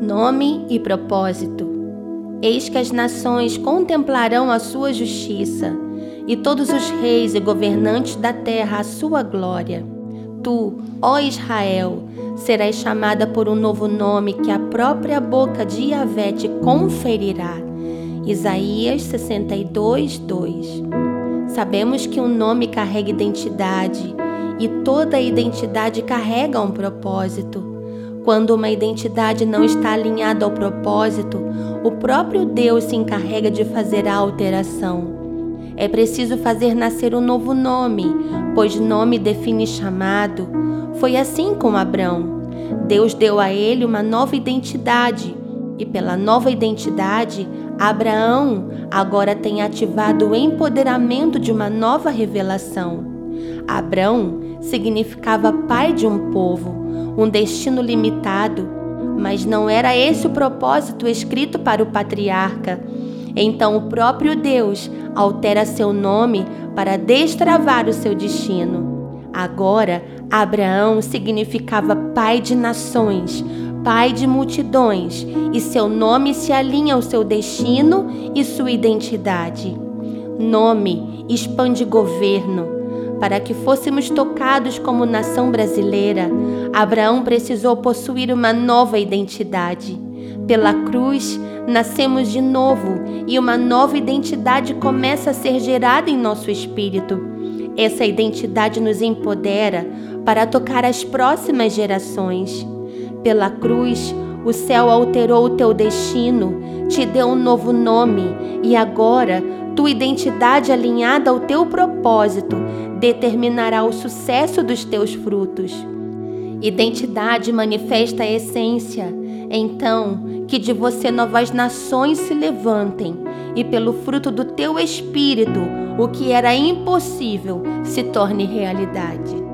Nome e propósito. Eis que as nações contemplarão a sua justiça, e todos os reis e governantes da terra a sua glória. Tu, ó Israel, serás chamada por um novo nome que a própria boca de Yahvé te conferirá. Isaías 62, 2. Sabemos que um nome carrega identidade e toda identidade carrega um propósito. Quando uma identidade não está alinhada ao propósito, o próprio Deus se encarrega de fazer a alteração. É preciso fazer nascer um novo nome, pois nome define chamado. Foi assim com Abrão. Deus deu a ele uma nova identidade, e pela nova identidade, Abraão agora tem ativado o empoderamento de uma nova revelação. Abrão significava pai de um povo, um destino limitado, mas não era esse o propósito escrito para o patriarca. Então o próprio Deus altera seu nome para destravar o seu destino. Agora, Abraão significava pai de nações, pai de multidões, e seu nome se alinha ao seu destino e sua identidade. Nome expande governo para que fôssemos tocados como nação brasileira, Abraão precisou possuir uma nova identidade. Pela cruz, nascemos de novo e uma nova identidade começa a ser gerada em nosso espírito. Essa identidade nos empodera para tocar as próximas gerações. Pela cruz, o céu alterou o teu destino, te deu um novo nome e agora tua identidade alinhada ao teu propósito determinará o sucesso dos teus frutos. Identidade manifesta a essência. Então, que de você novas nações se levantem, e pelo fruto do teu espírito, o que era impossível se torne realidade.